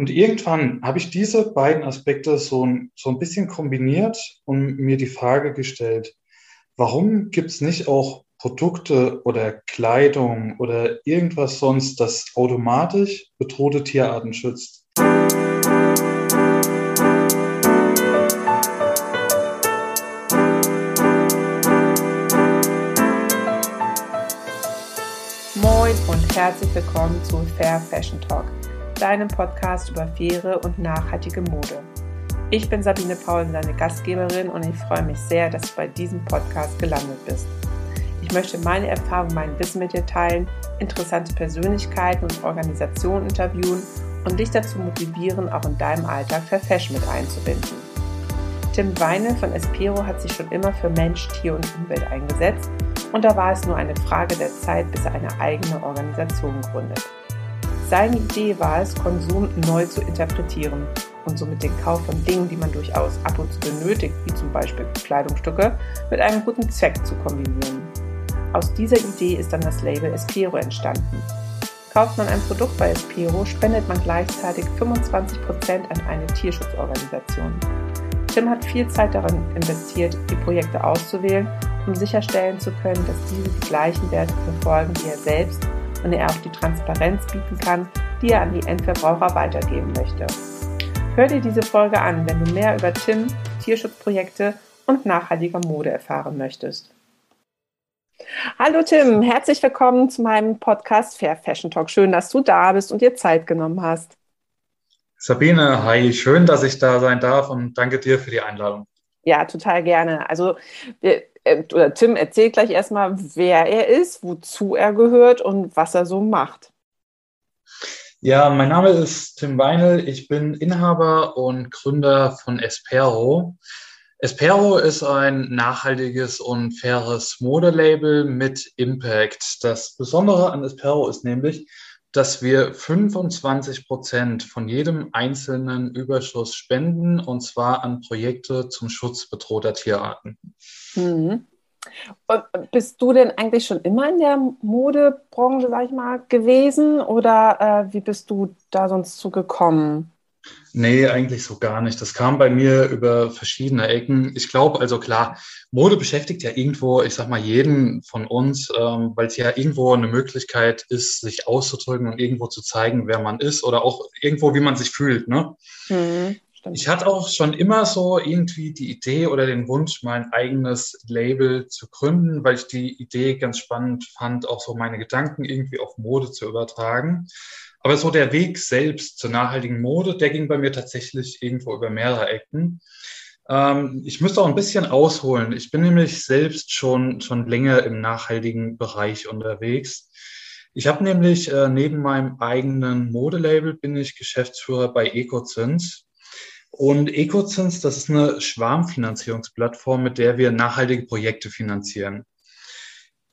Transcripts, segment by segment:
Und irgendwann habe ich diese beiden Aspekte so ein, so ein bisschen kombiniert und mir die Frage gestellt, warum gibt es nicht auch Produkte oder Kleidung oder irgendwas sonst, das automatisch bedrohte Tierarten schützt? Moin und herzlich willkommen zu Fair Fashion Talk deinem Podcast über faire und nachhaltige Mode. Ich bin Sabine Paul, deine Gastgeberin und ich freue mich sehr, dass du bei diesem Podcast gelandet bist. Ich möchte meine Erfahrungen, mein Wissen mit dir teilen, interessante Persönlichkeiten und Organisationen interviewen und dich dazu motivieren, auch in deinem Alltag für Fashion mit einzubinden. Tim Weine von Espero hat sich schon immer für Mensch, Tier und Umwelt eingesetzt und da war es nur eine Frage der Zeit, bis er eine eigene Organisation gründet. Seine Idee war es, Konsum neu zu interpretieren und somit den Kauf von Dingen, die man durchaus ab und zu benötigt, wie zum Beispiel Kleidungsstücke, mit einem guten Zweck zu kombinieren. Aus dieser Idee ist dann das Label Espero entstanden. Kauft man ein Produkt bei Espero, spendet man gleichzeitig 25% an eine Tierschutzorganisation. Tim hat viel Zeit darin investiert, die Projekte auszuwählen, um sicherstellen zu können, dass diese die gleichen Werte verfolgen wie er selbst und er auch die Transparenz bieten kann, die er an die Endverbraucher weitergeben möchte. Hör dir diese Folge an, wenn du mehr über Tim, Tierschutzprojekte und nachhaltiger Mode erfahren möchtest. Hallo Tim, herzlich willkommen zu meinem Podcast Fair Fashion Talk. Schön, dass du da bist und dir Zeit genommen hast. Sabine, hi, schön, dass ich da sein darf und danke dir für die Einladung. Ja, total gerne. Also wir, oder Tim erzählt gleich erstmal, wer er ist, wozu er gehört und was er so macht. Ja, mein Name ist Tim Weinel. Ich bin Inhaber und Gründer von Espero. Espero ist ein nachhaltiges und faires Modelabel mit Impact. Das Besondere an Espero ist nämlich, dass wir 25 Prozent von jedem einzelnen Überschuss spenden, und zwar an Projekte zum Schutz bedrohter Tierarten. Mhm. Bist du denn eigentlich schon immer in der Modebranche, sag ich mal, gewesen oder äh, wie bist du da sonst zugekommen? Nee, eigentlich so gar nicht. Das kam bei mir über verschiedene Ecken. Ich glaube, also klar, Mode beschäftigt ja irgendwo, ich sag mal, jeden von uns, ähm, weil es ja irgendwo eine Möglichkeit ist, sich auszudrücken und irgendwo zu zeigen, wer man ist oder auch irgendwo, wie man sich fühlt. Ne? Mhm. Ich hatte auch schon immer so irgendwie die Idee oder den Wunsch, mein eigenes Label zu gründen, weil ich die Idee ganz spannend fand, auch so meine Gedanken irgendwie auf Mode zu übertragen. Aber so der Weg selbst zur nachhaltigen Mode, der ging bei mir tatsächlich irgendwo über mehrere Ecken. Ähm, ich müsste auch ein bisschen ausholen. Ich bin nämlich selbst schon, schon länger im nachhaltigen Bereich unterwegs. Ich habe nämlich äh, neben meinem eigenen Modelabel bin ich Geschäftsführer bei EcoZins. Und EcoZins, das ist eine Schwarmfinanzierungsplattform, mit der wir nachhaltige Projekte finanzieren.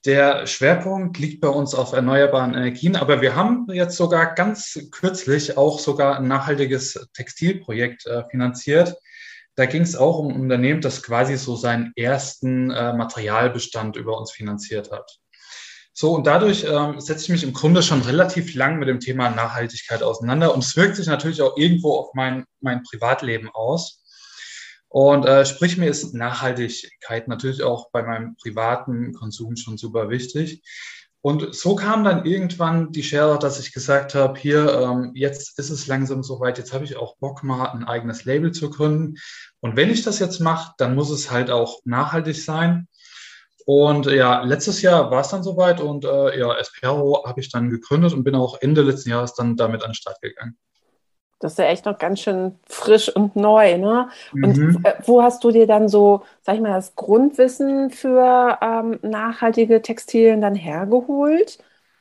Der Schwerpunkt liegt bei uns auf erneuerbaren Energien, aber wir haben jetzt sogar ganz kürzlich auch sogar ein nachhaltiges Textilprojekt äh, finanziert. Da ging es auch um ein Unternehmen, das quasi so seinen ersten äh, Materialbestand über uns finanziert hat. So, und dadurch ähm, setze ich mich im Grunde schon relativ lang mit dem Thema Nachhaltigkeit auseinander. Und es wirkt sich natürlich auch irgendwo auf mein, mein Privatleben aus. Und äh, sprich, mir ist Nachhaltigkeit natürlich auch bei meinem privaten Konsum schon super wichtig. Und so kam dann irgendwann die Schere, dass ich gesagt habe, hier, ähm, jetzt ist es langsam soweit, jetzt habe ich auch Bock mal ein eigenes Label zu gründen. Und wenn ich das jetzt mache, dann muss es halt auch nachhaltig sein. Und ja, letztes Jahr war es dann soweit und äh, ja, Espero habe ich dann gegründet und bin auch Ende letzten Jahres dann damit an den Start gegangen. Das ist ja echt noch ganz schön frisch und neu, ne? Und mhm. wo hast du dir dann so, sag ich mal, das Grundwissen für ähm, nachhaltige Textilien dann hergeholt?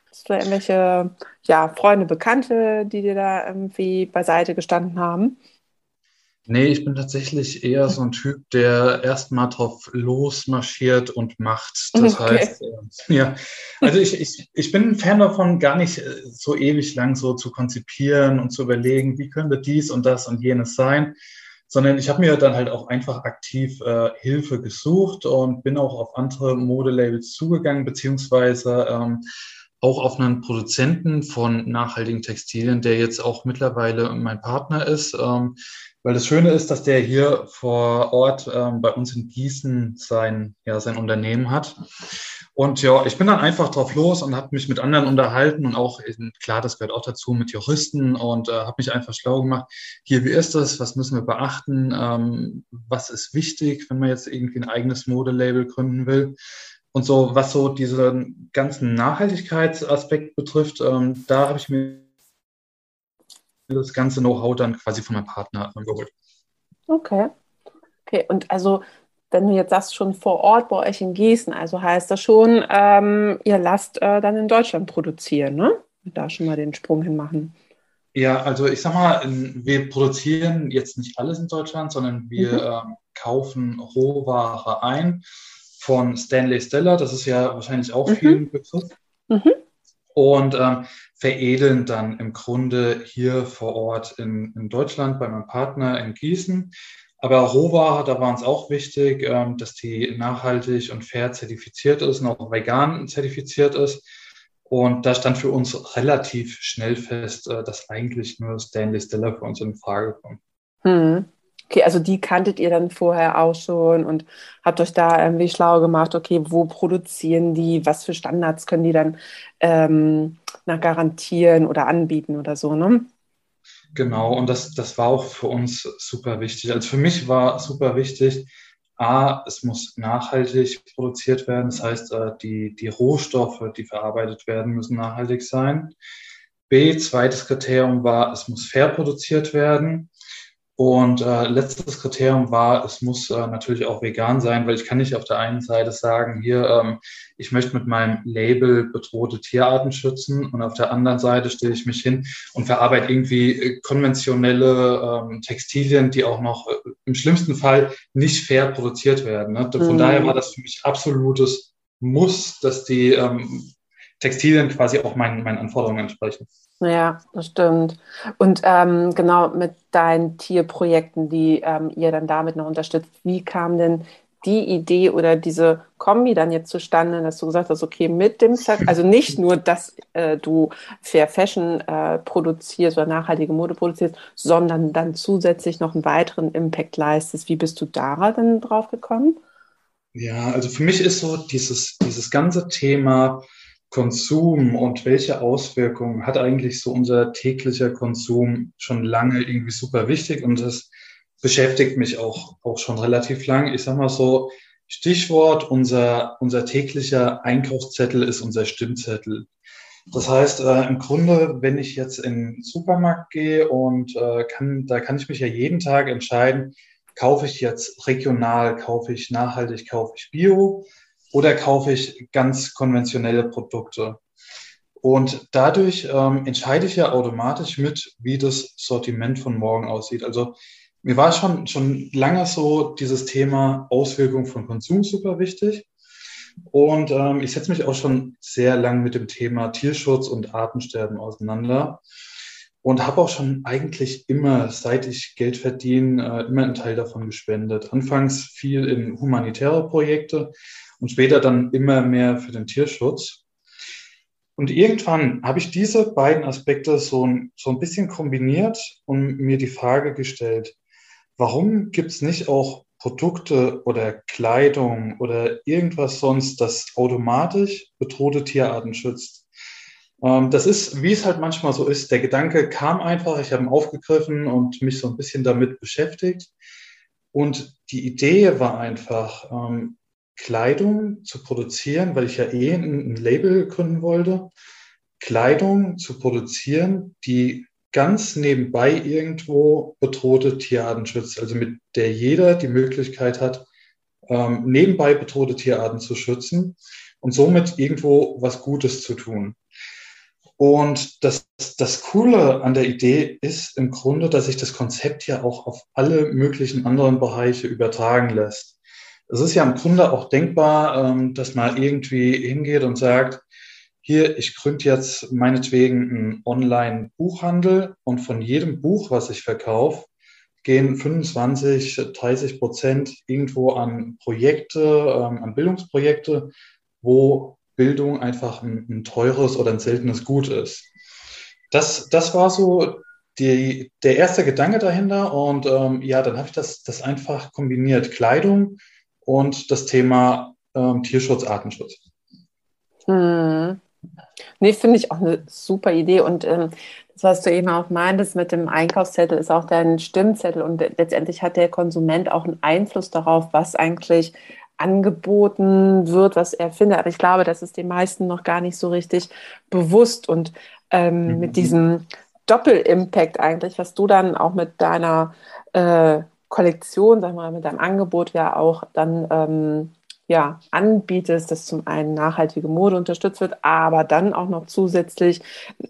Hast du da irgendwelche ja, Freunde, Bekannte, die dir da irgendwie beiseite gestanden haben? Nee, ich bin tatsächlich eher so ein Typ, der erstmal drauf losmarschiert und macht. Das okay. heißt, äh, ja, also ich, ich, ich bin ein Fan davon, gar nicht äh, so ewig lang so zu konzipieren und zu überlegen, wie könnte dies und das und jenes sein, sondern ich habe mir dann halt auch einfach aktiv äh, Hilfe gesucht und bin auch auf andere Modelabels zugegangen, beziehungsweise ähm, auch auf einen Produzenten von nachhaltigen Textilien, der jetzt auch mittlerweile mein Partner ist. Ähm, weil das Schöne ist, dass der hier vor Ort ähm, bei uns in Gießen sein, ja, sein Unternehmen hat. Und ja, ich bin dann einfach drauf los und habe mich mit anderen unterhalten und auch, klar, das gehört auch dazu, mit Juristen und äh, habe mich einfach schlau gemacht. Hier, wie ist das? Was müssen wir beachten? Ähm, was ist wichtig, wenn man jetzt irgendwie ein eigenes Modelabel gründen will? Und so, was so diesen ganzen Nachhaltigkeitsaspekt betrifft, ähm, da habe ich mir das ganze Know-how dann quasi von meinem Partner geholt. Okay. Okay, und also wenn du jetzt sagst, schon vor Ort bei euch in Gießen, also heißt das schon, ähm, ihr lasst äh, dann in Deutschland produzieren, ne? Da schon mal den Sprung hinmachen. Ja, also ich sag mal, wir produzieren jetzt nicht alles in Deutschland, sondern wir mhm. ähm, kaufen Rohware ein von Stanley Stella, das ist ja wahrscheinlich auch mhm. vielen Begriff. Mhm. Und ähm, veredeln dann im Grunde hier vor Ort in, in Deutschland bei meinem Partner in Gießen. Aber Rohware, da war uns auch wichtig, ähm, dass die nachhaltig und fair zertifiziert ist und auch vegan zertifiziert ist. Und da stand für uns relativ schnell fest, äh, dass eigentlich nur Stanley Stiller für uns in Frage kommt. Hm. Okay, also die kanntet ihr dann vorher auch schon und habt euch da irgendwie schlau gemacht, okay, wo produzieren die, was für Standards können die dann ähm, nach garantieren oder anbieten oder so, ne? Genau, und das, das war auch für uns super wichtig. Also für mich war super wichtig, A, es muss nachhaltig produziert werden. Das heißt, äh, die, die Rohstoffe, die verarbeitet werden, müssen nachhaltig sein. B, zweites Kriterium war, es muss fair produziert werden. Und äh, letztes Kriterium war, es muss äh, natürlich auch vegan sein, weil ich kann nicht auf der einen Seite sagen, hier, ähm, ich möchte mit meinem Label bedrohte Tierarten schützen und auf der anderen Seite stelle ich mich hin und verarbeite irgendwie äh, konventionelle ähm, Textilien, die auch noch äh, im schlimmsten Fall nicht fair produziert werden. Ne? Von mhm. daher war das für mich absolutes Muss, dass die ähm, Textilien quasi auch meinen, meinen Anforderungen entsprechen. Ja, das stimmt. Und ähm, genau mit deinen Tierprojekten, die ähm, ihr dann damit noch unterstützt, wie kam denn die Idee oder diese Kombi dann jetzt zustande, dass du gesagt hast, okay, mit dem, also nicht nur, dass äh, du Fair Fashion äh, produzierst oder nachhaltige Mode produzierst, sondern dann zusätzlich noch einen weiteren Impact leistest. Wie bist du da dann drauf gekommen? Ja, also für mich ist so dieses, dieses ganze Thema Konsum und welche Auswirkungen hat eigentlich so unser täglicher Konsum schon lange irgendwie super wichtig und das beschäftigt mich auch, auch schon relativ lang. Ich sag mal so, Stichwort, unser, unser täglicher Einkaufszettel ist unser Stimmzettel. Das heißt, äh, im Grunde, wenn ich jetzt in den Supermarkt gehe und äh, kann, da kann ich mich ja jeden Tag entscheiden, kaufe ich jetzt regional, kaufe ich nachhaltig, kaufe ich bio oder kaufe ich ganz konventionelle Produkte. Und dadurch ähm, entscheide ich ja automatisch mit, wie das Sortiment von morgen aussieht. Also mir war schon, schon lange so dieses Thema Auswirkung von Konsum super wichtig. Und ähm, ich setze mich auch schon sehr lang mit dem Thema Tierschutz und Artensterben auseinander und habe auch schon eigentlich immer, seit ich Geld verdiene, äh, immer einen Teil davon gespendet. Anfangs viel in humanitäre Projekte, und später dann immer mehr für den Tierschutz. Und irgendwann habe ich diese beiden Aspekte so ein, so ein bisschen kombiniert und mir die Frage gestellt, warum gibt es nicht auch Produkte oder Kleidung oder irgendwas sonst, das automatisch bedrohte Tierarten schützt? Ähm, das ist, wie es halt manchmal so ist, der Gedanke kam einfach, ich habe ihn aufgegriffen und mich so ein bisschen damit beschäftigt. Und die Idee war einfach, ähm, Kleidung zu produzieren, weil ich ja eh ein, Label gründen wollte, Kleidung zu produzieren, die ganz nebenbei irgendwo bedrohte Tierarten schützt, also mit der jeder die Möglichkeit hat, ähm, nebenbei bedrohte Tierarten zu schützen und somit irgendwo was Gutes zu tun. Und das, das Coole an der Idee ist im Grunde, dass sich das Konzept ja auch auf alle möglichen anderen Bereiche übertragen lässt. Es ist ja im Grunde auch denkbar, ähm, dass man irgendwie hingeht und sagt, hier, ich gründe jetzt meinetwegen einen Online-Buchhandel und von jedem Buch, was ich verkaufe, gehen 25, 30 Prozent irgendwo an Projekte, ähm, an Bildungsprojekte, wo Bildung einfach ein, ein teures oder ein seltenes Gut ist. Das, das war so die, der erste Gedanke dahinter und ähm, ja, dann habe ich das, das einfach kombiniert, Kleidung und das Thema ähm, Tierschutz, Artenschutz. Hm. Nee, finde ich auch eine super Idee. Und ähm, das, was du eben auch meintest mit dem Einkaufszettel, ist auch dein Stimmzettel. Und letztendlich hat der Konsument auch einen Einfluss darauf, was eigentlich angeboten wird, was er findet. Aber ich glaube, das ist den meisten noch gar nicht so richtig bewusst. Und ähm, mhm. mit diesem Doppel-Impact eigentlich, was du dann auch mit deiner äh, Kollektion, sag mal, mit deinem Angebot ja auch dann ähm, ja, anbietest, dass zum einen nachhaltige Mode unterstützt wird, aber dann auch noch zusätzlich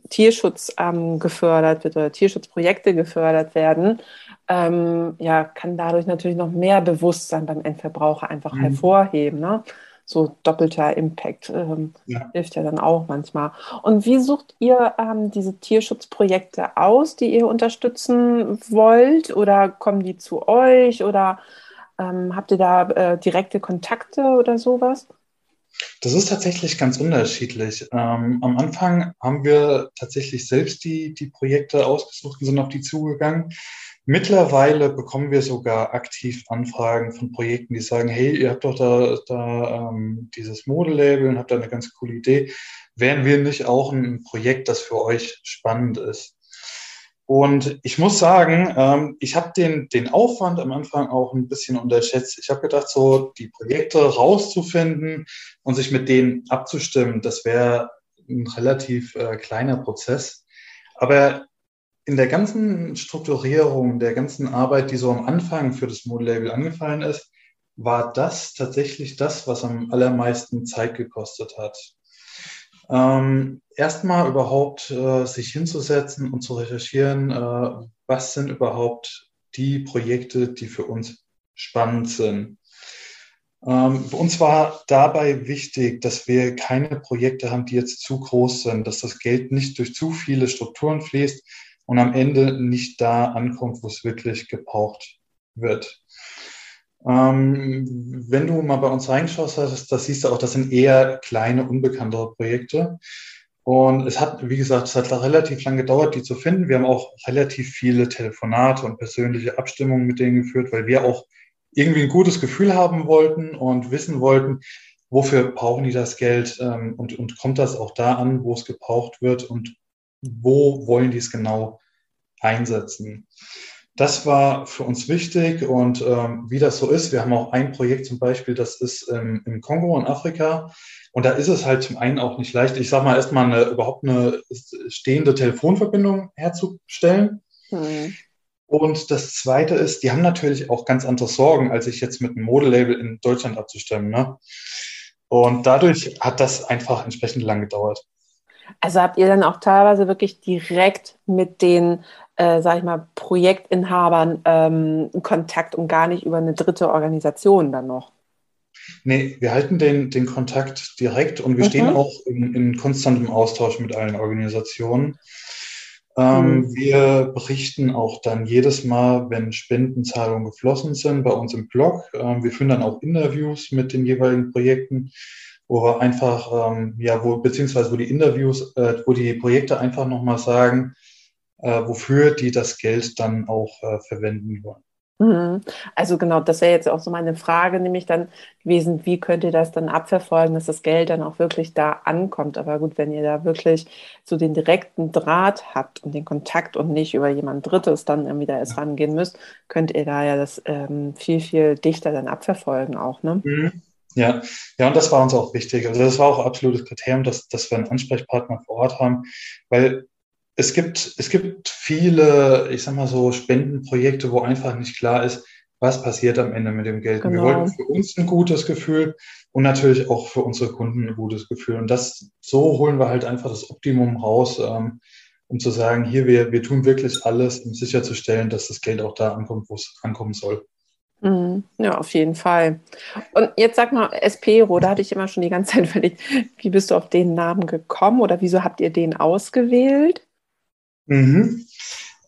Tierschutz ähm, gefördert wird oder Tierschutzprojekte gefördert werden, ähm, ja, kann dadurch natürlich noch mehr Bewusstsein beim Endverbraucher einfach mhm. hervorheben. Ne? So doppelter Impact ähm, ja. hilft ja dann auch manchmal. Und wie sucht ihr ähm, diese Tierschutzprojekte aus, die ihr unterstützen wollt? Oder kommen die zu euch? Oder ähm, habt ihr da äh, direkte Kontakte oder sowas? Das ist tatsächlich ganz unterschiedlich. Ähm, am Anfang haben wir tatsächlich selbst die, die Projekte ausgesucht und sind auf die zugegangen. Mittlerweile bekommen wir sogar aktiv Anfragen von Projekten, die sagen, hey, ihr habt doch da, da ähm, dieses Modelabel und habt da eine ganz coole Idee. Wären wir nicht auch ein Projekt, das für euch spannend ist? Und ich muss sagen, ähm, ich habe den, den Aufwand am Anfang auch ein bisschen unterschätzt. Ich habe gedacht, so die Projekte rauszufinden und sich mit denen abzustimmen, das wäre ein relativ äh, kleiner Prozess. Aber in der ganzen Strukturierung, der ganzen Arbeit, die so am Anfang für das Modelabel angefallen ist, war das tatsächlich das, was am allermeisten Zeit gekostet hat. Ähm, erstmal überhaupt äh, sich hinzusetzen und zu recherchieren, äh, was sind überhaupt die Projekte, die für uns spannend sind. Ähm, uns war dabei wichtig, dass wir keine Projekte haben, die jetzt zu groß sind, dass das Geld nicht durch zu viele Strukturen fließt und am Ende nicht da ankommt, wo es wirklich gebraucht wird. Ähm, wenn du mal bei uns reingeschaut hast, das siehst du auch, das sind eher kleine, unbekanntere Projekte. Und es hat, wie gesagt, es hat relativ lange gedauert, die zu finden. Wir haben auch relativ viele Telefonate und persönliche Abstimmungen mit denen geführt, weil wir auch irgendwie ein gutes Gefühl haben wollten und wissen wollten, wofür brauchen die das Geld ähm, und, und kommt das auch da an, wo es gebraucht wird und wo wollen die es genau einsetzen. Das war für uns wichtig und ähm, wie das so ist, wir haben auch ein Projekt zum Beispiel, das ist ähm, im Kongo in Afrika und da ist es halt zum einen auch nicht leicht, ich sag mal erstmal eine, überhaupt eine stehende Telefonverbindung herzustellen. Mhm. Und das Zweite ist, die haben natürlich auch ganz andere Sorgen, als sich jetzt mit einem Modelabel in Deutschland abzustimmen. Ne? Und dadurch hat das einfach entsprechend lang gedauert. Also habt ihr dann auch teilweise wirklich direkt mit den äh, sag ich mal, Projektinhabern ähm, Kontakt und gar nicht über eine dritte Organisation dann noch? Nee, wir halten den, den Kontakt direkt und wir mhm. stehen auch in, in, konstantem Austausch mit allen Organisationen. Ähm, mhm. Wir berichten auch dann jedes Mal, wenn Spendenzahlungen geflossen sind, bei uns im Blog. Ähm, wir führen dann auch Interviews mit den jeweiligen Projekten, wo wir einfach, ähm, ja, wo, beziehungsweise wo die Interviews, äh, wo die Projekte einfach nochmal sagen, wofür die das Geld dann auch äh, verwenden wollen. Mhm. Also genau, das wäre jetzt auch so meine Frage, nämlich dann gewesen, wie könnt ihr das dann abverfolgen, dass das Geld dann auch wirklich da ankommt. Aber gut, wenn ihr da wirklich so den direkten Draht habt und den Kontakt und nicht über jemand Drittes dann irgendwie da erst rangehen müsst, könnt ihr da ja das ähm, viel, viel dichter dann abverfolgen auch, ne? Mhm. Ja, ja, und das war uns auch wichtig. Also das war auch absolutes Kriterium, dass, dass wir einen Ansprechpartner vor Ort haben, weil es gibt, es gibt viele, ich sag mal so, Spendenprojekte, wo einfach nicht klar ist, was passiert am Ende mit dem Geld. Genau. Wir wollten für uns ein gutes Gefühl und natürlich auch für unsere Kunden ein gutes Gefühl. Und das, so holen wir halt einfach das Optimum raus, ähm, um zu sagen, hier, wir, wir tun wirklich alles, um sicherzustellen, dass das Geld auch da ankommt, wo es ankommen soll. Mhm. Ja, auf jeden Fall. Und jetzt sag mal, Espero, da hatte ich immer schon die ganze Zeit überlegt, wie bist du auf den Namen gekommen oder wieso habt ihr den ausgewählt? Mhm.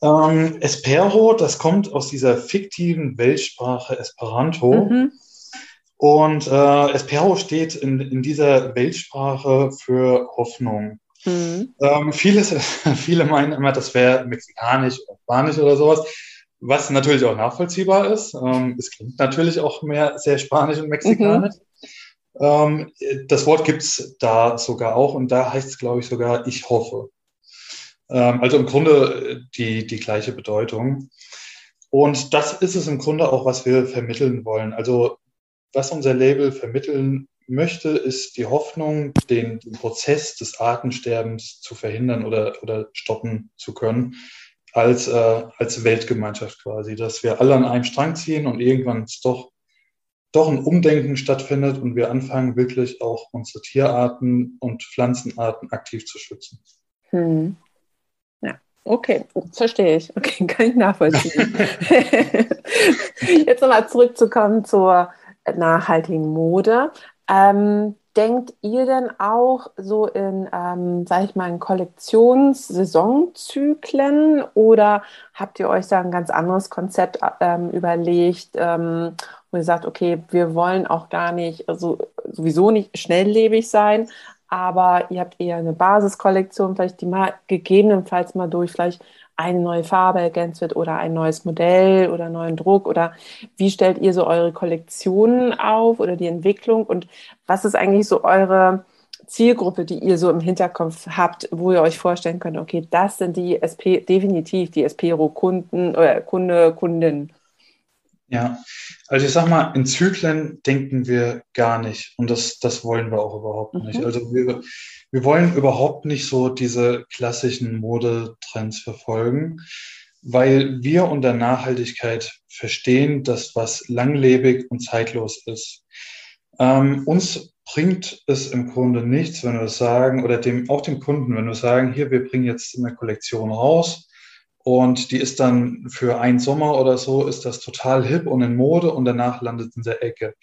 Ähm, Espero, das kommt aus dieser fiktiven Weltsprache Esperanto. Mhm. Und äh, Espero steht in, in dieser Weltsprache für Hoffnung. Mhm. Ähm, vieles, viele meinen immer, das wäre mexikanisch oder spanisch oder sowas, was natürlich auch nachvollziehbar ist. Ähm, es klingt natürlich auch mehr sehr spanisch und mexikanisch. Mhm. Ähm, das Wort gibt's da sogar auch und da heißt es, glaube ich, sogar ich hoffe. Ähm, also im Grunde die, die gleiche Bedeutung. Und das ist es im Grunde auch, was wir vermitteln wollen. Also was unser Label vermitteln möchte, ist die Hoffnung, den, den, Prozess des Artensterbens zu verhindern oder, oder stoppen zu können, als, äh, als Weltgemeinschaft quasi, dass wir alle an einem Strang ziehen und irgendwann doch, doch ein Umdenken stattfindet und wir anfangen, wirklich auch unsere Tierarten und Pflanzenarten aktiv zu schützen. Hm. Okay, verstehe ich. Okay, kann ich nachvollziehen. Jetzt nochmal zurückzukommen zur nachhaltigen Mode. Ähm, denkt ihr denn auch so in, ähm, sage ich mal, in Kollektionssaisonzyklen oder habt ihr euch da ein ganz anderes Konzept ähm, überlegt, ähm, wo ihr sagt, okay, wir wollen auch gar nicht, also sowieso nicht schnelllebig sein, aber ihr habt eher eine Basiskollektion, vielleicht die mal gegebenenfalls mal durch vielleicht eine neue Farbe ergänzt wird oder ein neues Modell oder neuen Druck. Oder wie stellt ihr so eure Kollektionen auf oder die Entwicklung? Und was ist eigentlich so eure Zielgruppe, die ihr so im Hinterkopf habt, wo ihr euch vorstellen könnt, okay, das sind die SP, definitiv die Espero-Kunden oder Kunde, Kunden. Ja, also ich sag mal, in Zyklen denken wir gar nicht und das, das wollen wir auch überhaupt nicht. Mhm. Also wir, wir wollen überhaupt nicht so diese klassischen Modetrends verfolgen, weil wir unter Nachhaltigkeit verstehen, dass was langlebig und zeitlos ist. Ähm, uns bringt es im Grunde nichts, wenn wir sagen, oder dem, auch dem Kunden, wenn wir sagen, hier, wir bringen jetzt eine Kollektion raus und die ist dann für einen Sommer oder so, ist das total hip und in Mode und danach landet in der Ecke.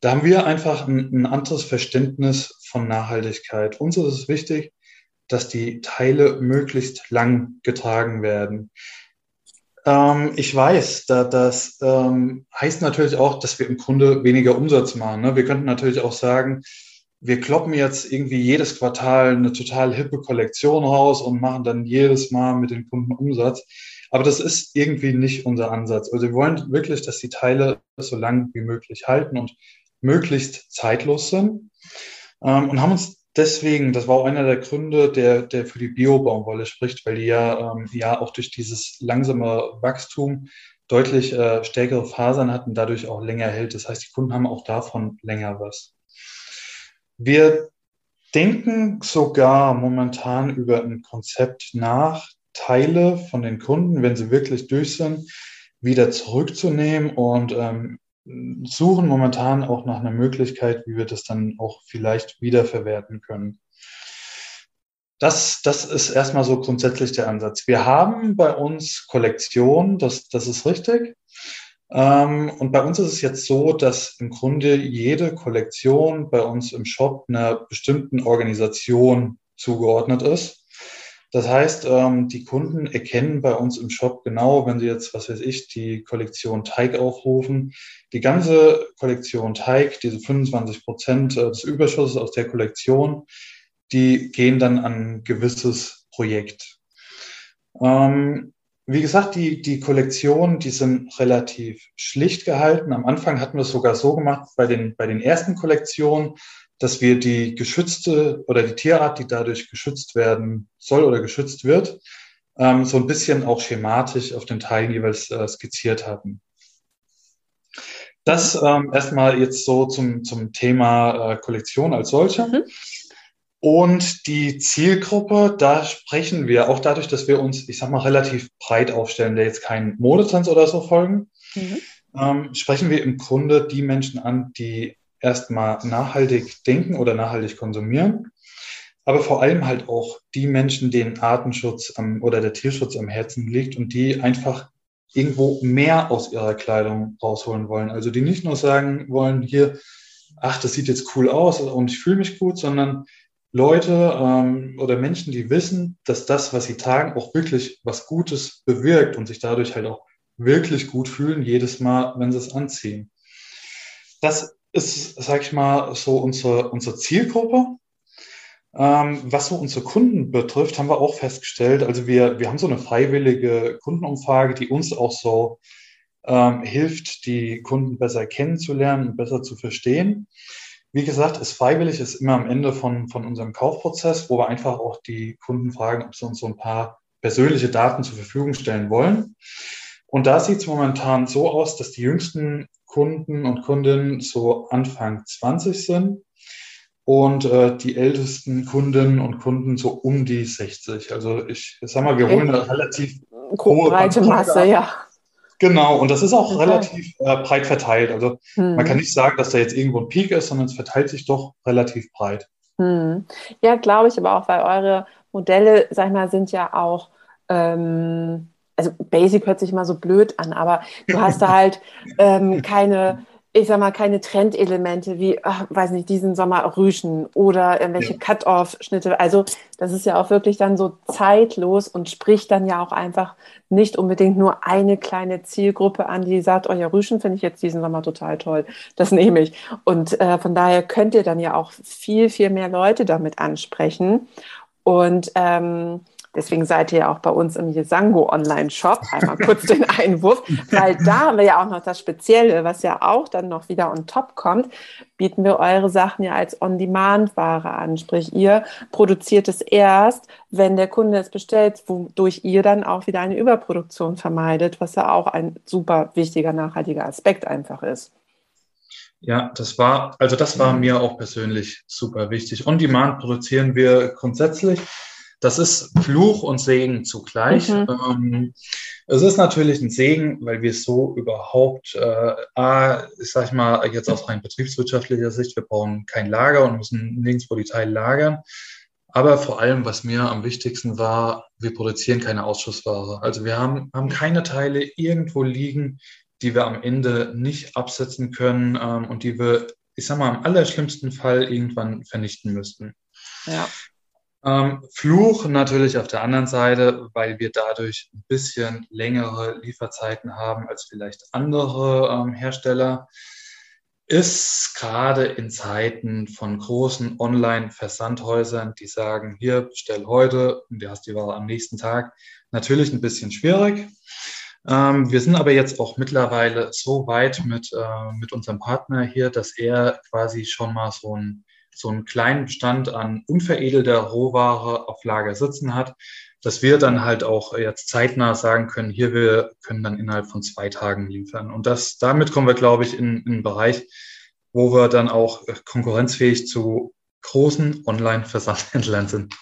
Da haben wir einfach ein, ein anderes Verständnis von Nachhaltigkeit. Uns ist es wichtig, dass die Teile möglichst lang getragen werden. Ähm, ich weiß, da, das ähm, heißt natürlich auch, dass wir im Grunde weniger Umsatz machen. Ne? Wir könnten natürlich auch sagen, wir kloppen jetzt irgendwie jedes Quartal eine total hippe Kollektion raus und machen dann jedes Mal mit den Kunden Umsatz. Aber das ist irgendwie nicht unser Ansatz. Also wir wollen wirklich, dass die Teile so lang wie möglich halten und möglichst zeitlos sind. Ähm, und haben uns deswegen, das war auch einer der Gründe, der, der für die Bio-Baumwolle spricht, weil die ja, ähm, ja auch durch dieses langsame Wachstum deutlich äh, stärkere Fasern hatten, dadurch auch länger hält. Das heißt, die Kunden haben auch davon länger was. Wir denken sogar momentan über ein Konzept nach, Teile von den Kunden, wenn sie wirklich durch sind, wieder zurückzunehmen und ähm, suchen momentan auch nach einer Möglichkeit, wie wir das dann auch vielleicht wiederverwerten können. Das, das ist erstmal so grundsätzlich der Ansatz. Wir haben bei uns Kollektionen, das, das ist richtig. Ähm, und bei uns ist es jetzt so, dass im Grunde jede Kollektion bei uns im Shop einer bestimmten Organisation zugeordnet ist. Das heißt, ähm, die Kunden erkennen bei uns im Shop genau, wenn sie jetzt, was weiß ich, die Kollektion Teig aufrufen, die ganze Kollektion Teig, diese 25 Prozent äh, des Überschusses aus der Kollektion, die gehen dann an ein gewisses Projekt. Ähm, wie gesagt, die, die Kollektionen, die sind relativ schlicht gehalten. Am Anfang hatten wir es sogar so gemacht, bei den, bei den ersten Kollektionen, dass wir die geschützte oder die Tierart, die dadurch geschützt werden soll oder geschützt wird, ähm, so ein bisschen auch schematisch auf den Teilen jeweils äh, skizziert hatten. Das ähm, erstmal jetzt so zum, zum Thema äh, Kollektion als solche. Mhm. Und die Zielgruppe, da sprechen wir auch dadurch, dass wir uns, ich sag mal, relativ breit aufstellen, der jetzt keinen Modetrends oder so folgen, mhm. ähm, sprechen wir im Grunde die Menschen an, die erstmal nachhaltig denken oder nachhaltig konsumieren, aber vor allem halt auch die Menschen, denen Artenschutz am, oder der Tierschutz am Herzen liegt und die einfach irgendwo mehr aus ihrer Kleidung rausholen wollen. Also die nicht nur sagen wollen, hier, ach, das sieht jetzt cool aus und ich fühle mich gut, sondern Leute ähm, oder Menschen, die wissen, dass das, was sie tragen, auch wirklich was Gutes bewirkt und sich dadurch halt auch wirklich gut fühlen, jedes Mal, wenn sie es anziehen. Das ist, sag ich mal, so unsere, unsere Zielgruppe. Ähm, was so unsere Kunden betrifft, haben wir auch festgestellt, also wir, wir haben so eine freiwillige Kundenumfrage, die uns auch so ähm, hilft, die Kunden besser kennenzulernen und besser zu verstehen. Wie gesagt, ist freiwillig, ist immer am Ende von, von unserem Kaufprozess, wo wir einfach auch die Kunden fragen, ob sie uns so ein paar persönliche Daten zur Verfügung stellen wollen. Und da sieht es momentan so aus, dass die jüngsten Kunden und Kundinnen so Anfang 20 sind und äh, die ältesten Kundinnen und Kunden so um die 60. Also ich, ich sag mal, wir holen eine relativ hohe breite Masse, ja. Genau, und das ist auch okay. relativ äh, breit verteilt. Also hm. man kann nicht sagen, dass da jetzt irgendwo ein Peak ist, sondern es verteilt sich doch relativ breit. Hm. Ja, glaube ich aber auch, weil eure Modelle, sag ich mal, sind ja auch ähm, also Basic hört sich immer so blöd an, aber du hast da halt ähm, keine, ich sag mal, keine Trendelemente wie, ach, weiß nicht, diesen Sommer Rüschen oder irgendwelche ja. Cut-Off-Schnitte. Also das ist ja auch wirklich dann so zeitlos und spricht dann ja auch einfach nicht unbedingt nur eine kleine Zielgruppe an, die sagt, oh ja, Rüschen finde ich jetzt diesen Sommer total toll. Das nehme ich. Und äh, von daher könnt ihr dann ja auch viel, viel mehr Leute damit ansprechen. Und ähm, Deswegen seid ihr ja auch bei uns im Jesango Online-Shop. Einmal kurz den Einwurf, weil da haben wir ja auch noch das Spezielle, was ja auch dann noch wieder on top kommt, bieten wir eure Sachen ja als On-Demand-Ware an. Sprich, ihr produziert es erst, wenn der Kunde es bestellt, wodurch ihr dann auch wieder eine Überproduktion vermeidet, was ja auch ein super wichtiger, nachhaltiger Aspekt einfach ist. Ja, das war, also das war mir auch persönlich super wichtig. On Demand produzieren wir grundsätzlich das ist Fluch und Segen zugleich. Mhm. Ähm, es ist natürlich ein Segen, weil wir so überhaupt, äh, A, ich sag mal, jetzt aus rein betriebswirtschaftlicher Sicht, wir brauchen kein Lager und müssen nirgendwo die Teile lagern. Aber vor allem, was mir am wichtigsten war, wir produzieren keine Ausschussware. Also wir haben, haben keine Teile irgendwo liegen, die wir am Ende nicht absetzen können ähm, und die wir, ich sag mal, im allerschlimmsten Fall irgendwann vernichten müssten. Ja. Ähm, Fluch natürlich auf der anderen Seite, weil wir dadurch ein bisschen längere Lieferzeiten haben als vielleicht andere ähm, Hersteller, ist gerade in Zeiten von großen Online-Versandhäusern, die sagen, hier bestell heute und du hast die Ware am nächsten Tag, natürlich ein bisschen schwierig. Ähm, wir sind aber jetzt auch mittlerweile so weit mit, äh, mit unserem Partner hier, dass er quasi schon mal so ein so einen kleinen Bestand an unveredelter Rohware auf Lager sitzen hat, dass wir dann halt auch jetzt zeitnah sagen können, hier wir können dann innerhalb von zwei Tagen liefern. Und das, damit kommen wir, glaube ich, in, in einen Bereich, wo wir dann auch konkurrenzfähig zu großen Online-Versandhändlern sind.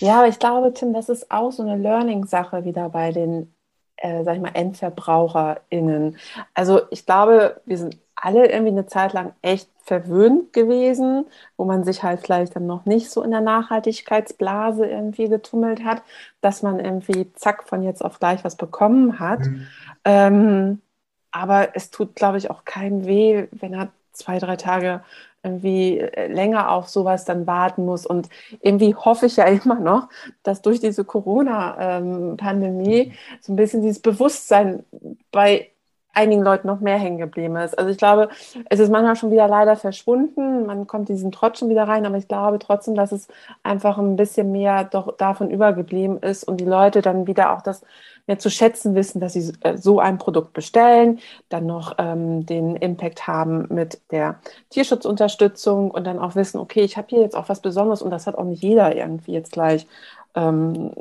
Ja, aber ich glaube, Tim, das ist auch so eine Learning-Sache wieder bei den, äh, sag ich mal, EndverbraucherInnen. Also ich glaube, wir sind alle irgendwie eine Zeit lang echt verwöhnt gewesen, wo man sich halt vielleicht dann noch nicht so in der Nachhaltigkeitsblase irgendwie getummelt hat, dass man irgendwie zack von jetzt auf gleich was bekommen hat. Mhm. Ähm, aber es tut, glaube ich, auch keinem weh, wenn er zwei, drei Tage irgendwie äh, länger auf sowas dann warten muss. Und irgendwie hoffe ich ja immer noch, dass durch diese Corona-Pandemie ähm, so ein bisschen dieses Bewusstsein bei einigen Leuten noch mehr hängen geblieben ist. Also ich glaube, es ist manchmal schon wieder leider verschwunden. Man kommt diesen Trotz schon wieder rein, aber ich glaube trotzdem, dass es einfach ein bisschen mehr doch davon übergeblieben ist und die Leute dann wieder auch das mehr zu schätzen wissen, dass sie äh, so ein Produkt bestellen, dann noch ähm, den Impact haben mit der Tierschutzunterstützung und dann auch wissen, okay, ich habe hier jetzt auch was Besonderes und das hat auch nicht jeder irgendwie jetzt gleich ähm,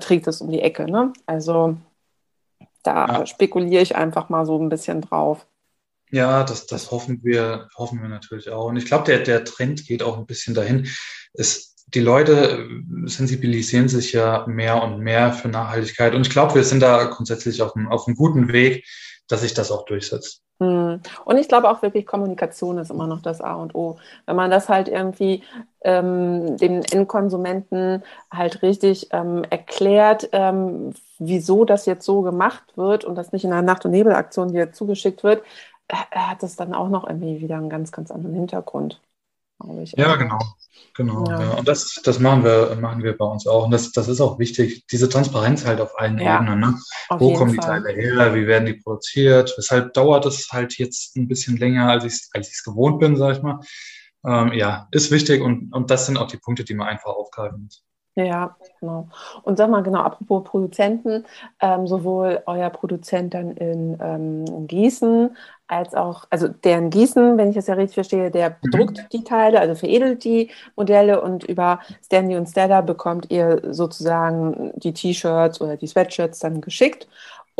trägt es um die Ecke. Ne? Also da ja. spekuliere ich einfach mal so ein bisschen drauf. Ja, das, das hoffen wir, hoffen wir natürlich auch. Und ich glaube, der, der Trend geht auch ein bisschen dahin. Es, die Leute sensibilisieren sich ja mehr und mehr für Nachhaltigkeit. Und ich glaube, wir sind da grundsätzlich auf einem, auf einem guten Weg, dass sich das auch durchsetzt. Hm. Und ich glaube auch wirklich, Kommunikation ist immer noch das A und O. Wenn man das halt irgendwie ähm, dem Endkonsumenten halt richtig ähm, erklärt, ähm, wieso das jetzt so gemacht wird und das nicht in einer Nacht- und Nebelaktion dir zugeschickt wird, äh, hat das dann auch noch irgendwie wieder einen ganz, ganz anderen Hintergrund. Glaube ich. Ja, genau. Genau, ja. ja. Und das, das machen wir, machen wir bei uns auch. Und das, das ist auch wichtig, diese Transparenz halt auf allen ja, Ebenen. Ne? Wo kommen die Fall. Teile her? Wie werden die produziert? Weshalb dauert es halt jetzt ein bisschen länger, als ich es als gewohnt bin, sag ich mal. Ähm, ja, ist wichtig und, und das sind auch die Punkte, die man einfach aufgreifen muss. Ja, genau. Und sag mal, genau, apropos Produzenten, ähm, sowohl euer Produzent dann in, ähm, in, Gießen als auch, also der in Gießen, wenn ich das ja richtig verstehe, der mhm. bedruckt mhm. die Teile, also veredelt die Modelle und über Stanley und Stella bekommt ihr sozusagen die T-Shirts oder die Sweatshirts dann geschickt.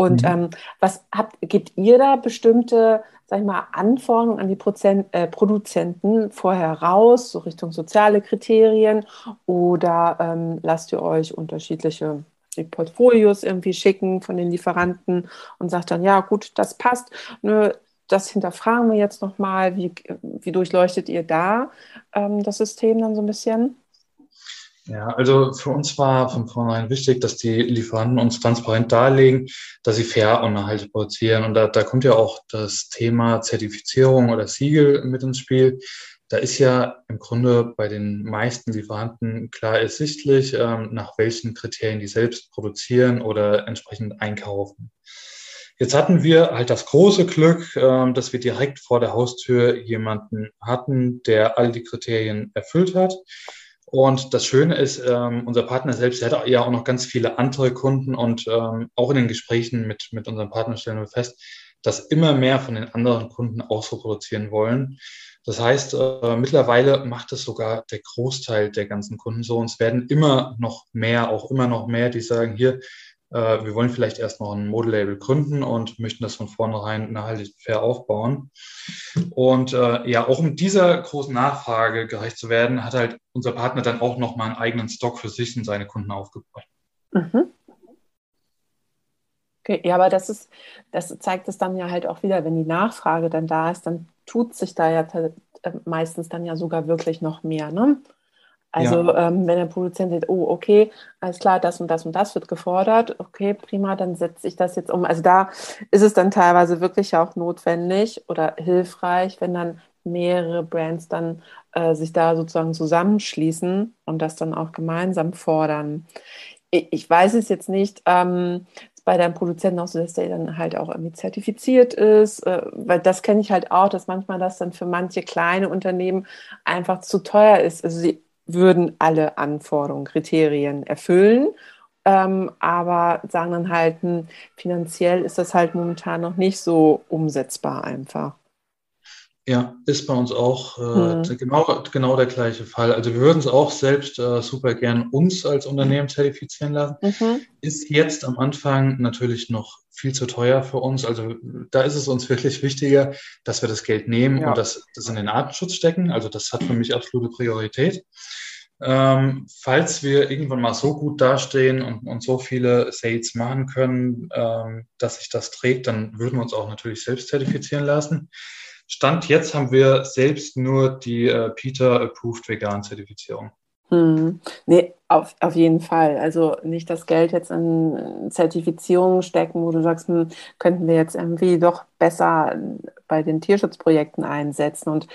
Und mhm. ähm, was habt, gibt ihr da bestimmte sag ich mal, Anforderungen an die Prozent, äh, Produzenten vorher raus, so Richtung soziale Kriterien? Oder ähm, lasst ihr euch unterschiedliche Portfolios irgendwie schicken von den Lieferanten und sagt dann, ja gut, das passt. Nö, das hinterfragen wir jetzt nochmal. Wie, wie durchleuchtet ihr da ähm, das System dann so ein bisschen? Ja, also für uns war von vornherein wichtig, dass die Lieferanten uns transparent darlegen, dass sie fair und nachhaltig produzieren. Und da, da kommt ja auch das Thema Zertifizierung oder Siegel mit ins Spiel. Da ist ja im Grunde bei den meisten Lieferanten klar ersichtlich, ähm, nach welchen Kriterien die selbst produzieren oder entsprechend einkaufen. Jetzt hatten wir halt das große Glück, ähm, dass wir direkt vor der Haustür jemanden hatten, der all die Kriterien erfüllt hat. Und das Schöne ist, ähm, unser Partner selbst hat ja auch noch ganz viele andere Kunden und ähm, auch in den Gesprächen mit, mit unserem Partner stellen wir fest, dass immer mehr von den anderen Kunden auch so produzieren wollen. Das heißt, äh, mittlerweile macht es sogar der Großteil der ganzen Kunden so. Und es werden immer noch mehr, auch immer noch mehr, die sagen, hier, äh, wir wollen vielleicht erst noch ein Modelabel gründen und möchten das von vornherein nachhaltig fair aufbauen. Und äh, ja, auch um dieser großen Nachfrage gerecht zu werden, hat halt unser Partner dann auch noch mal einen eigenen Stock für sich und seine Kunden aufgebaut. Mhm. Okay, ja, aber das ist, das zeigt es dann ja halt auch wieder, wenn die Nachfrage dann da ist, dann tut sich da ja äh, meistens dann ja sogar wirklich noch mehr, ne? Also ja. ähm, wenn der Produzent sagt, oh, okay, alles klar, das und das und das wird gefordert, okay, prima, dann setze ich das jetzt um. Also da ist es dann teilweise wirklich auch notwendig oder hilfreich, wenn dann mehrere Brands dann äh, sich da sozusagen zusammenschließen und das dann auch gemeinsam fordern. Ich, ich weiß es jetzt nicht, ähm, bei deinem Produzenten auch so, dass der dann halt auch irgendwie zertifiziert ist, äh, weil das kenne ich halt auch, dass manchmal das dann für manche kleine Unternehmen einfach zu teuer ist. Also sie würden alle Anforderungen, Kriterien erfüllen. Ähm, aber sagen dann halt, hm, finanziell ist das halt momentan noch nicht so umsetzbar einfach. Ja, ist bei uns auch äh, hm. genau, genau der gleiche Fall. Also wir würden es auch selbst äh, super gern uns als Unternehmen zertifizieren lassen. Mhm. Ist jetzt am Anfang natürlich noch viel zu teuer für uns. Also da ist es uns wirklich wichtiger, dass wir das Geld nehmen ja. und das, das in den Artenschutz stecken. Also das hat für mich absolute Priorität. Ähm, falls wir irgendwann mal so gut dastehen und, und so viele Sales machen können, ähm, dass sich das trägt, dann würden wir uns auch natürlich selbst zertifizieren lassen. Stand jetzt haben wir selbst nur die äh, Peter Approved Vegan Zertifizierung. Hm. Nee, auf, auf jeden Fall. Also nicht das Geld jetzt in Zertifizierungen stecken, wo du sagst, hm, könnten wir jetzt irgendwie doch besser bei den Tierschutzprojekten einsetzen. Und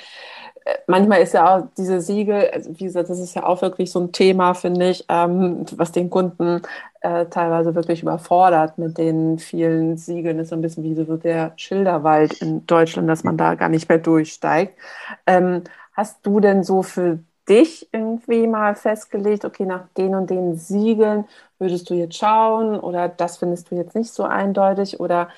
manchmal ist ja auch diese Siegel, also wie gesagt, das ist ja auch wirklich so ein Thema, finde ich, ähm, was den Kunden äh, teilweise wirklich überfordert mit den vielen Siegeln. Das ist so ein bisschen wie so der Schilderwald in Deutschland, dass man da gar nicht mehr durchsteigt. Ähm, hast du denn so für dich irgendwie mal festgelegt, okay, nach den und den Siegeln würdest du jetzt schauen oder das findest du jetzt nicht so eindeutig oder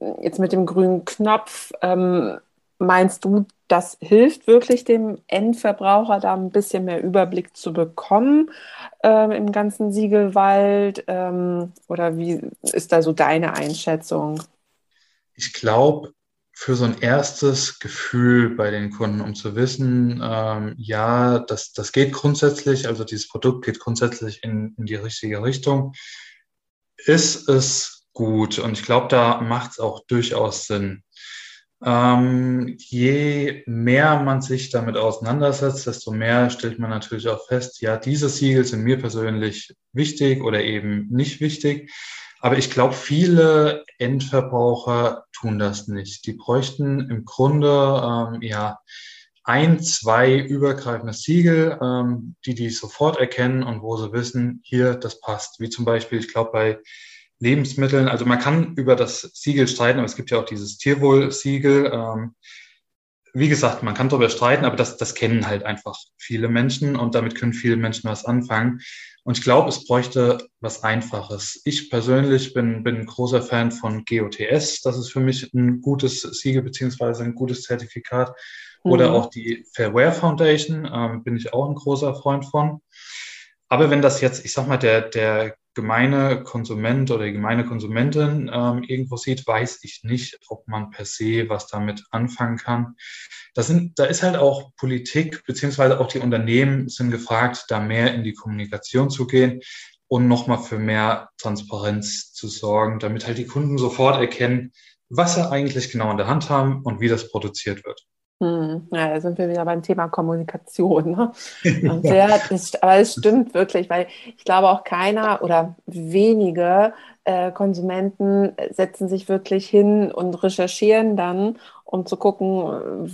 äh, jetzt mit dem grünen Knopf, ähm, meinst du, das hilft wirklich dem Endverbraucher da ein bisschen mehr Überblick zu bekommen ähm, im ganzen Siegelwald ähm, oder wie ist da so deine Einschätzung? Ich glaube, für so ein erstes Gefühl bei den Kunden, um zu wissen, ähm, ja, das, das geht grundsätzlich, also dieses Produkt geht grundsätzlich in, in die richtige Richtung, ist es gut. Und ich glaube, da macht es auch durchaus Sinn. Ähm, je mehr man sich damit auseinandersetzt, desto mehr stellt man natürlich auch fest, ja, diese Siegel sind mir persönlich wichtig oder eben nicht wichtig. Aber ich glaube, viele Endverbraucher tun das nicht. Die bräuchten im Grunde ähm, ja ein, zwei übergreifende Siegel, ähm, die die sofort erkennen und wo sie wissen, hier, das passt. Wie zum Beispiel, ich glaube, bei Lebensmitteln, also man kann über das Siegel streiten, aber es gibt ja auch dieses Tierwohl-Siegel. Ähm, wie gesagt, man kann darüber streiten, aber das, das kennen halt einfach viele Menschen und damit können viele Menschen was anfangen. Und ich glaube, es bräuchte was Einfaches. Ich persönlich bin, bin ein großer Fan von GOTS. Das ist für mich ein gutes Siegel beziehungsweise ein gutes Zertifikat. Oder mhm. auch die Fairware Foundation ähm, bin ich auch ein großer Freund von. Aber wenn das jetzt, ich sag mal, der, der gemeine Konsument oder die gemeine Konsumentin ähm, irgendwo sieht, weiß ich nicht, ob man per se was damit anfangen kann. Da, sind, da ist halt auch Politik beziehungsweise auch die Unternehmen sind gefragt, da mehr in die Kommunikation zu gehen und nochmal für mehr Transparenz zu sorgen, damit halt die Kunden sofort erkennen, was sie eigentlich genau in der Hand haben und wie das produziert wird. Hm, ja, da sind wir wieder beim Thema Kommunikation. Ne? Sehr, das, aber es stimmt wirklich, weil ich glaube auch keiner oder wenige äh, Konsumenten setzen sich wirklich hin und recherchieren dann, um zu gucken,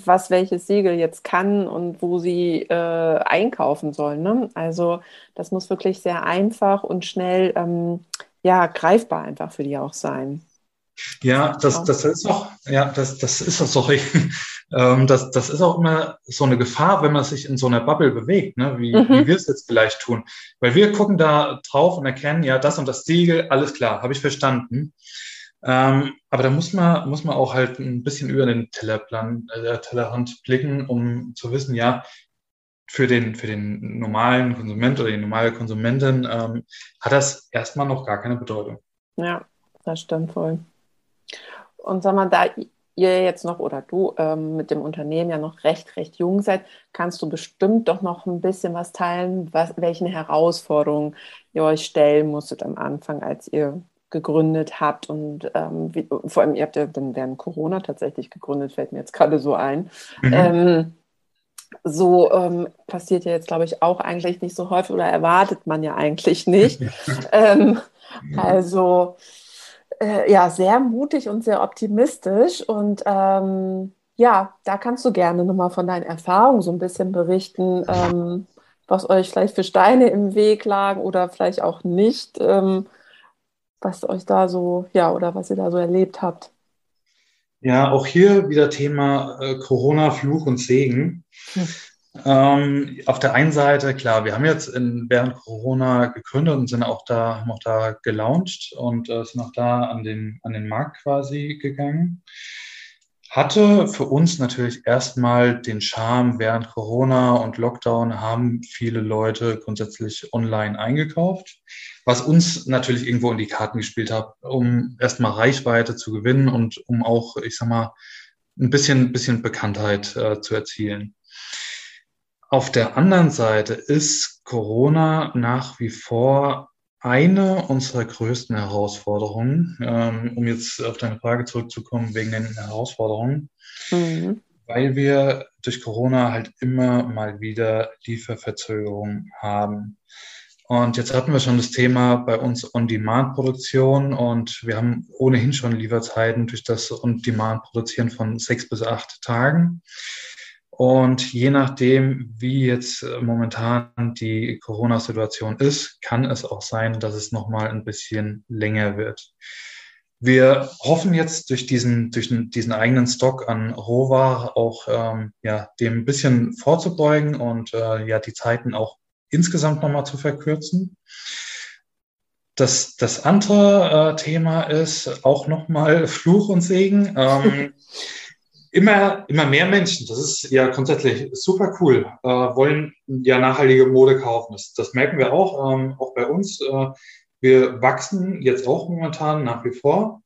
was welches Siegel jetzt kann und wo sie äh, einkaufen sollen. Ne? Also das muss wirklich sehr einfach und schnell ähm, ja, greifbar einfach für die auch sein. Ja, das, das ist auch, ja, das, das ist auch, sorry, ähm, das, das ist auch immer so eine Gefahr, wenn man sich in so einer Bubble bewegt, ne? wie, mhm. wie wir es jetzt vielleicht tun. Weil wir gucken da drauf und erkennen, ja, das und das Siegel, alles klar, habe ich verstanden. Ähm, aber da muss man, muss man auch halt ein bisschen über den Tellerplan, äh, Tellerrand blicken, um zu wissen, ja, für den, für den normalen Konsument oder die normale Konsumentin ähm, hat das erstmal noch gar keine Bedeutung. Ja, das stimmt voll. Und sag mal, da ihr jetzt noch oder du ähm, mit dem Unternehmen ja noch recht, recht jung seid, kannst du bestimmt doch noch ein bisschen was teilen, was, welchen Herausforderungen ihr euch stellen musstet am Anfang, als ihr gegründet habt und ähm, wie, vor allem ihr habt ja dann während Corona tatsächlich gegründet, fällt mir jetzt gerade so ein. Mhm. Ähm, so ähm, passiert ja jetzt, glaube ich, auch eigentlich nicht so häufig oder erwartet man ja eigentlich nicht. ähm, also äh, ja sehr mutig und sehr optimistisch. Und ähm, ja, da kannst du gerne nochmal von deinen Erfahrungen so ein bisschen berichten, ähm, was euch vielleicht für Steine im Weg lagen oder vielleicht auch nicht, ähm, was euch da so, ja, oder was ihr da so erlebt habt. Ja, auch hier wieder Thema äh, Corona, Fluch und Segen. Hm. Ähm, auf der einen Seite, klar, wir haben jetzt in, während Corona gegründet und sind auch da, haben auch da gelauncht und äh, sind auch da an den, an den Markt quasi gegangen. Hatte für uns natürlich erstmal den Charme, während Corona und Lockdown haben viele Leute grundsätzlich online eingekauft, was uns natürlich irgendwo in die Karten gespielt hat, um erstmal Reichweite zu gewinnen und um auch, ich sag mal, ein bisschen, bisschen Bekanntheit äh, zu erzielen. Auf der anderen Seite ist Corona nach wie vor eine unserer größten Herausforderungen, ähm, um jetzt auf deine Frage zurückzukommen, wegen den Herausforderungen, mhm. weil wir durch Corona halt immer mal wieder Lieferverzögerungen haben. Und jetzt hatten wir schon das Thema bei uns On-Demand-Produktion und wir haben ohnehin schon Lieferzeiten durch das On-Demand-Produzieren von sechs bis acht Tagen. Und je nachdem, wie jetzt äh, momentan die Corona-Situation ist, kann es auch sein, dass es nochmal ein bisschen länger wird. Wir hoffen jetzt durch diesen, durch diesen eigenen Stock an Rohware auch ähm, ja, dem ein bisschen vorzubeugen und äh, ja, die Zeiten auch insgesamt nochmal zu verkürzen. Das, das andere äh, Thema ist auch nochmal Fluch und Segen. Ähm, immer, immer mehr Menschen, das ist ja grundsätzlich super cool, äh, wollen ja nachhaltige Mode kaufen. Das, das merken wir auch, ähm, auch bei uns. Äh, wir wachsen jetzt auch momentan nach wie vor.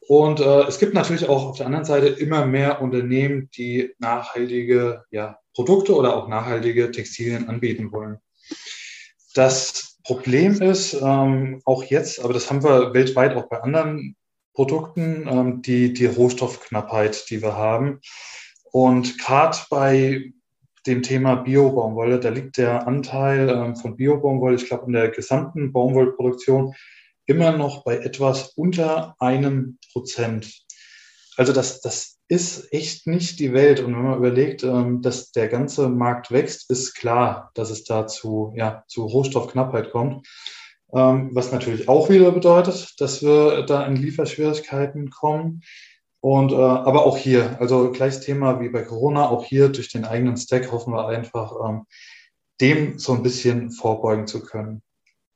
Und äh, es gibt natürlich auch auf der anderen Seite immer mehr Unternehmen, die nachhaltige ja, Produkte oder auch nachhaltige Textilien anbieten wollen. Das Problem ist ähm, auch jetzt, aber das haben wir weltweit auch bei anderen Produkten, ähm, die, die Rohstoffknappheit, die wir haben. Und gerade bei dem Thema Bio-Baumwolle, da liegt der Anteil ähm, von Bio-Baumwolle, ich glaube, in der gesamten Baumwollproduktion immer noch bei etwas unter einem Prozent. also das, das ist echt nicht die Welt. Und wenn man überlegt, ähm, dass der ganze Markt wächst, ist klar, dass es da zu, ja, zu Rohstoffknappheit kommt. Ähm, was natürlich auch wieder bedeutet, dass wir da in Lieferschwierigkeiten kommen. Und äh, aber auch hier, also gleiches Thema wie bei Corona, auch hier durch den eigenen Stack hoffen wir einfach, ähm, dem so ein bisschen vorbeugen zu können.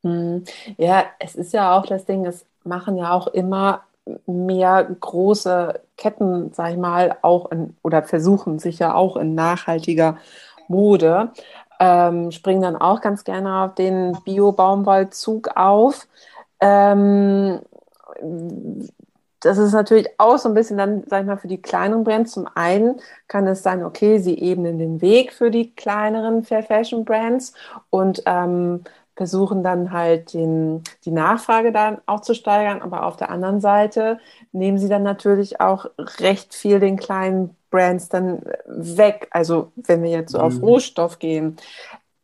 Hm. Ja, es ist ja auch das Ding, es machen ja auch immer mehr große Ketten, sag ich mal, auch in, oder versuchen sich ja auch in nachhaltiger Mode, ähm, springen dann auch ganz gerne auf den Bio-Baumwollzug auf. Ähm, das ist natürlich auch so ein bisschen dann, sag ich mal, für die kleineren Brands. Zum einen kann es sein, okay, sie ebnen den Weg für die kleineren Fair Fashion Brands und ähm, versuchen dann halt den, die Nachfrage dann auch zu steigern. Aber auf der anderen Seite nehmen sie dann natürlich auch recht viel den kleinen Brands dann weg. Also wenn wir jetzt so auf mhm. Rohstoff gehen.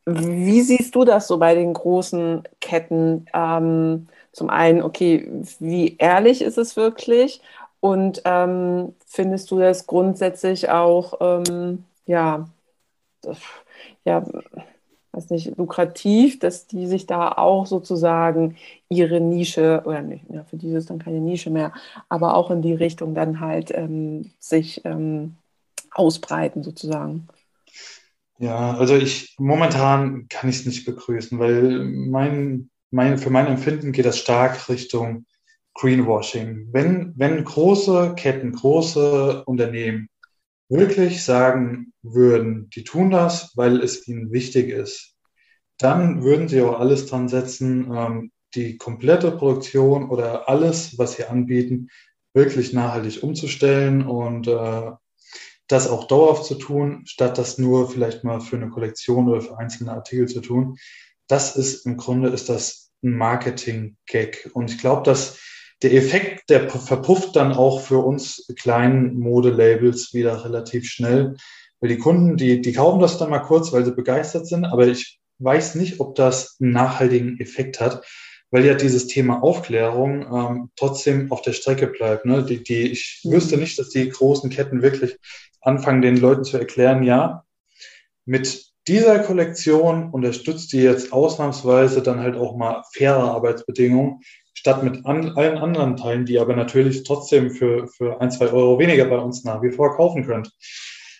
Wie siehst du das so bei den großen Ketten? Ähm, zum einen, okay, wie ehrlich ist es wirklich? Und ähm, findest du das grundsätzlich auch, ähm, ja, ja, weiß nicht, lukrativ, dass die sich da auch sozusagen ihre Nische, oder nicht, ja, für die ist dann keine Nische mehr, aber auch in die Richtung dann halt ähm, sich ähm, ausbreiten sozusagen. Ja, also ich momentan kann ich es nicht begrüßen, weil mein, mein, für mein Empfinden geht das stark Richtung Greenwashing. Wenn, wenn große Ketten, große Unternehmen wirklich sagen würden, die tun das, weil es ihnen wichtig ist, dann würden sie auch alles dran setzen, ähm, die komplette Produktion oder alles, was sie anbieten, wirklich nachhaltig umzustellen und äh, das auch dauerhaft zu tun, statt das nur vielleicht mal für eine Kollektion oder für einzelne Artikel zu tun. Das ist im Grunde ist das ein Marketing-Gag. Und ich glaube, dass der Effekt, der verpufft dann auch für uns kleinen Modelabels wieder relativ schnell. Weil die Kunden, die, die kaufen das dann mal kurz, weil sie begeistert sind, aber ich weiß nicht, ob das einen nachhaltigen Effekt hat, weil ja dieses Thema Aufklärung ähm, trotzdem auf der Strecke bleibt. Ne? Die, die, ich mhm. wüsste nicht, dass die großen Ketten wirklich anfangen, den Leuten zu erklären, ja, mit dieser Kollektion unterstützt ihr jetzt ausnahmsweise dann halt auch mal faire Arbeitsbedingungen statt mit an, allen anderen Teilen, die aber natürlich trotzdem für, für ein, zwei Euro weniger bei uns nach wie vor kaufen könnt.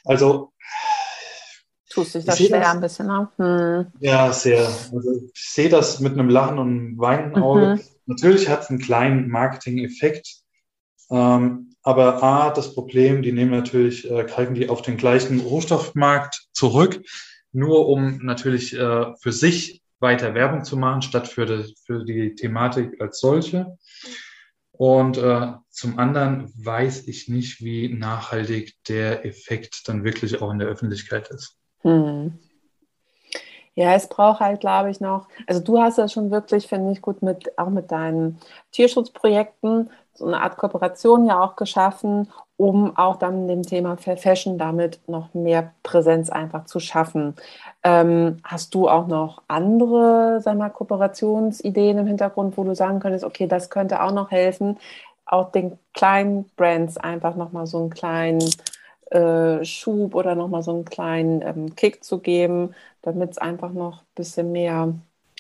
Also Tust dich das schwer das, ein bisschen, ne? Hm. Ja, sehr. Also ich sehe das mit einem Lachen und einem weinenden Auge. Mhm. Natürlich hat es einen kleinen Marketing-Effekt. Ähm, aber A, das Problem, die nehmen natürlich, äh, greifen die auf den gleichen Rohstoffmarkt zurück, nur um natürlich äh, für sich weiter Werbung zu machen, statt für die, für die Thematik als solche. Und äh, zum anderen weiß ich nicht, wie nachhaltig der Effekt dann wirklich auch in der Öffentlichkeit ist. Hm. Ja, es braucht halt, glaube ich, noch, also du hast das schon wirklich, finde ich, gut mit, auch mit deinen Tierschutzprojekten so eine Art Kooperation ja auch geschaffen, um auch dann dem Thema Fair Fashion damit noch mehr Präsenz einfach zu schaffen. Ähm, hast du auch noch andere, sag mal, Kooperationsideen im Hintergrund, wo du sagen könntest, okay, das könnte auch noch helfen, auch den kleinen Brands einfach nochmal so einen kleinen äh, Schub oder nochmal so einen kleinen ähm, Kick zu geben, damit es einfach noch ein bisschen mehr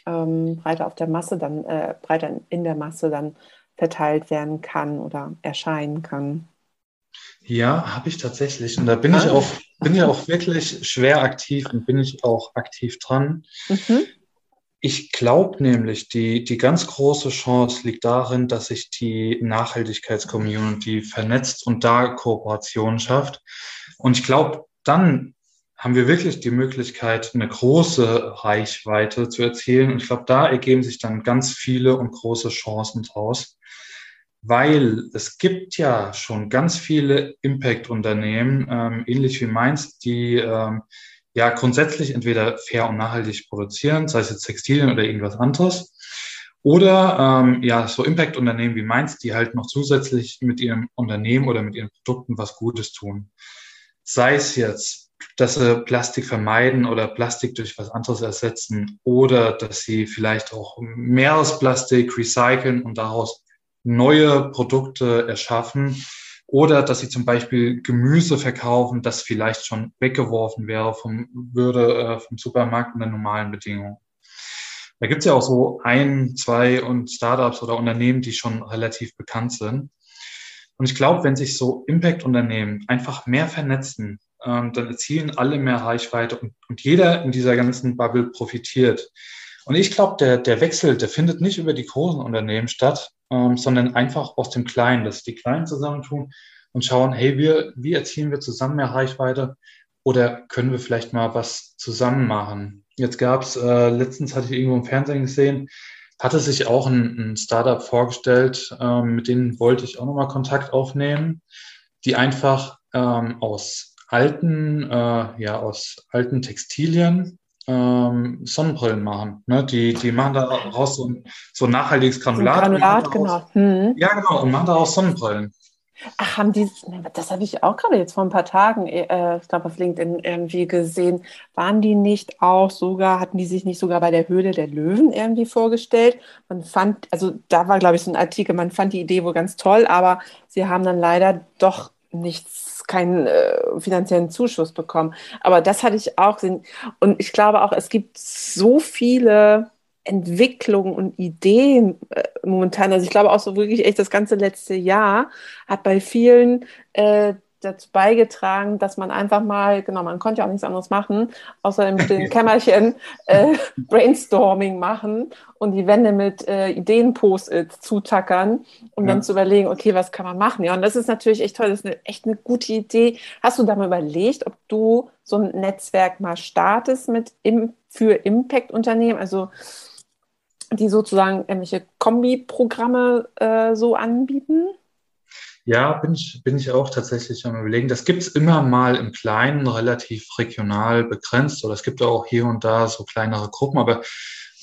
ähm, breiter auf der Masse dann, äh, breiter in der Masse dann verteilt werden kann oder erscheinen kann. Ja, habe ich tatsächlich. Und da bin ah. ich auch, bin ja auch wirklich schwer aktiv und bin ich auch aktiv dran. Mhm. Ich glaube nämlich, die, die ganz große Chance liegt darin, dass sich die Nachhaltigkeitscommunity vernetzt und da Kooperationen schafft. Und ich glaube, dann haben wir wirklich die Möglichkeit, eine große Reichweite zu erzielen. Und ich glaube, da ergeben sich dann ganz viele und große Chancen draus, weil es gibt ja schon ganz viele Impact-Unternehmen, ähm, ähnlich wie meins, die ähm, ja grundsätzlich entweder fair und nachhaltig produzieren, sei es jetzt Textilien oder irgendwas anderes. Oder ähm, ja, so Impact-Unternehmen wie meins, die halt noch zusätzlich mit ihrem Unternehmen oder mit ihren Produkten was Gutes tun. Sei es jetzt, dass sie Plastik vermeiden oder Plastik durch was anderes ersetzen oder dass sie vielleicht auch Meeresplastik recyceln und daraus neue Produkte erschaffen oder dass sie zum Beispiel Gemüse verkaufen, das vielleicht schon weggeworfen wäre vom, würde äh, vom Supermarkt unter normalen Bedingungen. Da gibt es ja auch so ein, zwei und Startups oder Unternehmen, die schon relativ bekannt sind. Und ich glaube, wenn sich so Impact-Unternehmen einfach mehr vernetzen, ähm, dann erzielen alle mehr Reichweite und, und jeder in dieser ganzen Bubble profitiert. Und ich glaube, der, der Wechsel, der findet nicht über die großen Unternehmen statt, ähm, sondern einfach aus dem Kleinen, dass die Kleinen zusammentun und schauen, hey, wir, wie erzielen wir zusammen mehr Reichweite oder können wir vielleicht mal was zusammen machen? Jetzt gab es, äh, letztens hatte ich irgendwo im Fernsehen gesehen, hatte sich auch ein, ein Startup vorgestellt, ähm, mit denen wollte ich auch nochmal Kontakt aufnehmen, die einfach ähm, aus alten, äh, ja, aus alten Textilien ähm, Sonnenbrillen machen. Ne? Die, die machen da raus so ein, so ein nachhaltiges Granulat. So Granulat, genau. Hm. Ja, genau, und machen daraus Sonnenbrillen. Ach, haben die, das habe ich auch gerade jetzt vor ein paar Tagen, äh, ich glaube auf LinkedIn irgendwie gesehen, waren die nicht auch sogar, hatten die sich nicht sogar bei der Höhle der Löwen irgendwie vorgestellt? Man fand, also da war glaube ich so ein Artikel, man fand die Idee wohl ganz toll, aber sie haben dann leider doch nichts, keinen äh, finanziellen Zuschuss bekommen. Aber das hatte ich auch. Und ich glaube auch, es gibt so viele Entwicklungen und Ideen äh, momentan. Also ich glaube auch so wirklich echt das ganze letzte Jahr hat bei vielen äh, dazu beigetragen, dass man einfach mal, genau, man konnte ja auch nichts anderes machen, außer im stillen Kämmerchen äh, Brainstorming machen und die Wände mit äh, Ideen-Post-its zutackern, um ja. dann zu überlegen, okay, was kann man machen? Ja, und das ist natürlich echt toll, das ist eine, echt eine gute Idee. Hast du da mal überlegt, ob du so ein Netzwerk mal startest mit im, für Impact-Unternehmen? Also die sozusagen irgendwelche Kombi-Programme äh, so anbieten? Ja, bin ich, bin ich auch tatsächlich am Überlegen. Das gibt es immer mal im Kleinen, relativ regional begrenzt, oder es gibt auch hier und da so kleinere Gruppen, aber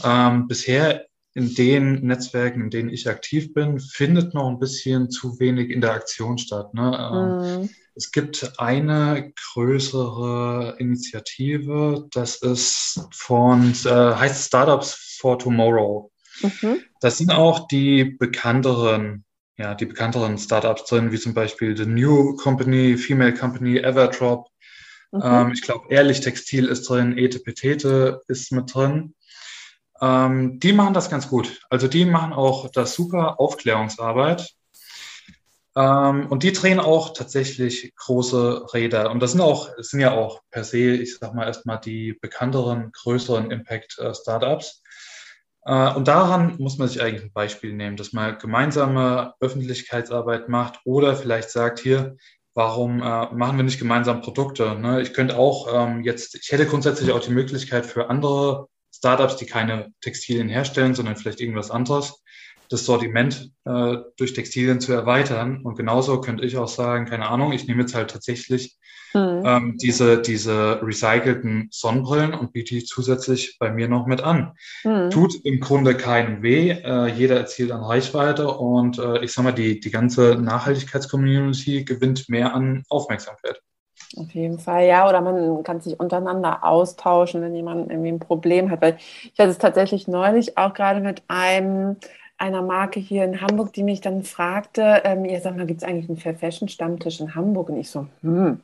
ähm, bisher in den Netzwerken, in denen ich aktiv bin, findet noch ein bisschen zu wenig Interaktion statt. Ne? Ähm, mhm. Es gibt eine größere Initiative, das ist von, äh, heißt Startups for Tomorrow. Mhm. Das sind auch die bekannteren, ja, die bekannteren Startups drin, wie zum Beispiel The New Company, Female Company, Everdrop. Mhm. Ähm, ich glaube, Ehrlich Textil ist drin, Etepetete ist mit drin. Ähm, die machen das ganz gut. Also die machen auch das super Aufklärungsarbeit. Ähm, und die drehen auch tatsächlich große Räder. Und das sind auch, sind ja auch per se, ich sag mal erstmal die bekannteren, größeren Impact-Startups. Äh, und daran muss man sich eigentlich ein Beispiel nehmen, dass man gemeinsame Öffentlichkeitsarbeit macht oder vielleicht sagt, hier, warum äh, machen wir nicht gemeinsam Produkte? Ne? Ich könnte auch ähm, jetzt, ich hätte grundsätzlich auch die Möglichkeit für andere Startups, die keine Textilien herstellen, sondern vielleicht irgendwas anderes, das Sortiment äh, durch Textilien zu erweitern. Und genauso könnte ich auch sagen, keine Ahnung, ich nehme jetzt halt tatsächlich mhm. ähm, diese, diese recycelten Sonnenbrillen und biete die zusätzlich bei mir noch mit an. Mhm. Tut im Grunde keinem weh. Äh, jeder erzielt an Reichweite und äh, ich sag mal, die, die ganze Nachhaltigkeitscommunity gewinnt mehr an Aufmerksamkeit. Auf jeden Fall, ja. Oder man kann sich untereinander austauschen, wenn jemand irgendwie ein Problem hat. Weil ich hatte es tatsächlich neulich auch gerade mit einem einer Marke hier in Hamburg, die mich dann fragte, ähm, ihr sag mal, gibt es eigentlich einen Fair Fashion Stammtisch in Hamburg? Und ich so, hm,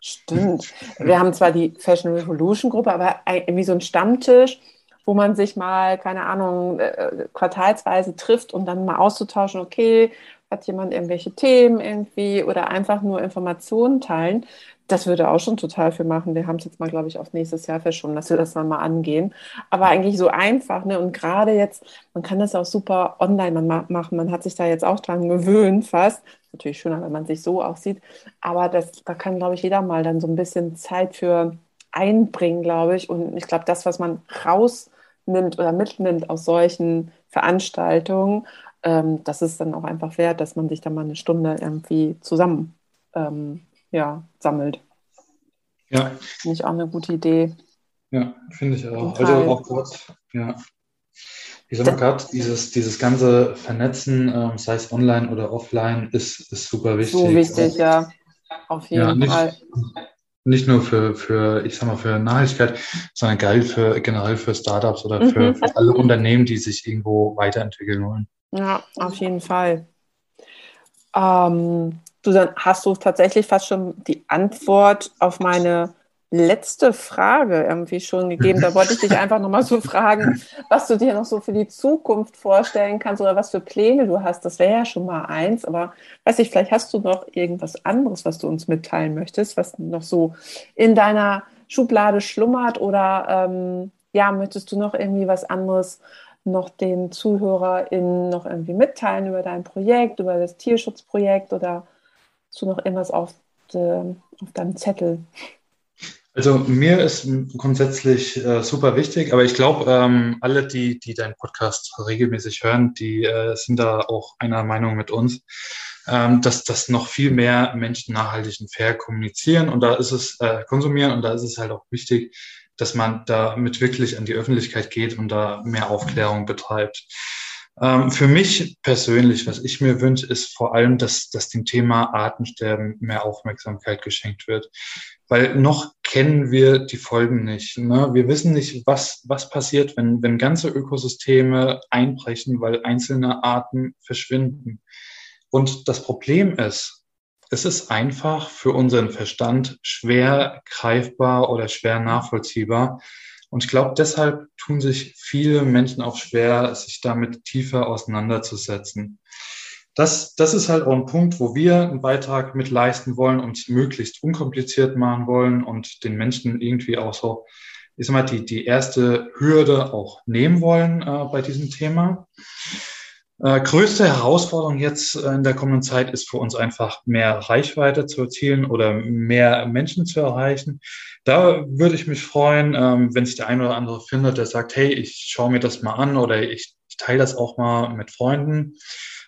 stimmt. Wir haben zwar die Fashion Revolution Gruppe, aber irgendwie so ein Stammtisch, wo man sich mal, keine Ahnung, äh, quartalsweise trifft und dann mal auszutauschen, okay, hat jemand irgendwelche Themen irgendwie oder einfach nur Informationen teilen. Das würde auch schon total viel machen. Wir haben es jetzt mal, glaube ich, auf nächstes Jahr verschoben, dass wir das dann mal angehen. Aber eigentlich so einfach, ne? Und gerade jetzt, man kann das auch super online machen. Man hat sich da jetzt auch dran gewöhnt, fast. Natürlich schöner, wenn man sich so auch sieht. Aber das, da kann, glaube ich, jeder mal dann so ein bisschen Zeit für einbringen, glaube ich. Und ich glaube, das, was man rausnimmt oder mitnimmt aus solchen Veranstaltungen, ähm, das ist dann auch einfach wert, dass man sich da mal eine Stunde irgendwie zusammen ähm, ja, sammelt. Ja. Finde ich auch eine gute Idee. Ja, finde ich auch. Also auch kurz, ja. Ich sag mal gerade, dieses, dieses ganze Vernetzen, ähm, sei es online oder offline, ist, ist super wichtig. So wichtig, ja. Auf jeden ja, nicht, Fall. Nicht nur für, für, ich sag mal, für Nachhaltigkeit, sondern geil für generell für Startups oder für, mhm. für alle Unternehmen, die sich irgendwo weiterentwickeln wollen. Ja, auf jeden Fall. Ähm, Du, dann hast du tatsächlich fast schon die Antwort auf meine letzte Frage irgendwie schon gegeben. Da wollte ich dich einfach nochmal so fragen, was du dir noch so für die Zukunft vorstellen kannst oder was für Pläne du hast. Das wäre ja schon mal eins, aber weiß ich, vielleicht hast du noch irgendwas anderes, was du uns mitteilen möchtest, was noch so in deiner Schublade schlummert oder ähm, ja, möchtest du noch irgendwie was anderes noch den ZuhörerInnen noch irgendwie mitteilen über dein Projekt, über das Tierschutzprojekt oder hast du noch irgendwas auf, de, auf deinem Zettel? Also mir ist grundsätzlich äh, super wichtig, aber ich glaube, ähm, alle, die, die deinen Podcast regelmäßig hören, die äh, sind da auch einer Meinung mit uns, ähm, dass, dass noch viel mehr Menschen nachhaltig und fair kommunizieren und da ist es äh, konsumieren und da ist es halt auch wichtig, dass man damit wirklich an die Öffentlichkeit geht und da mehr Aufklärung betreibt. Ähm, für mich persönlich, was ich mir wünsche, ist vor allem, dass, dass dem Thema Artensterben mehr Aufmerksamkeit geschenkt wird. Weil noch kennen wir die Folgen nicht. Ne? Wir wissen nicht, was, was passiert, wenn, wenn ganze Ökosysteme einbrechen, weil einzelne Arten verschwinden. Und das Problem ist, es ist einfach für unseren Verstand schwer greifbar oder schwer nachvollziehbar, und ich glaube, deshalb tun sich viele Menschen auch schwer, sich damit tiefer auseinanderzusetzen. Das, das ist halt auch ein Punkt, wo wir einen Beitrag mit leisten wollen und möglichst unkompliziert machen wollen und den Menschen irgendwie auch so, ich sag mal, die, die erste Hürde auch nehmen wollen äh, bei diesem Thema. Äh, größte Herausforderung jetzt äh, in der kommenden Zeit ist für uns einfach mehr Reichweite zu erzielen oder mehr Menschen zu erreichen. Da würde ich mich freuen, ähm, wenn sich der eine oder andere findet, der sagt, hey, ich schaue mir das mal an oder ich, ich teile das auch mal mit Freunden.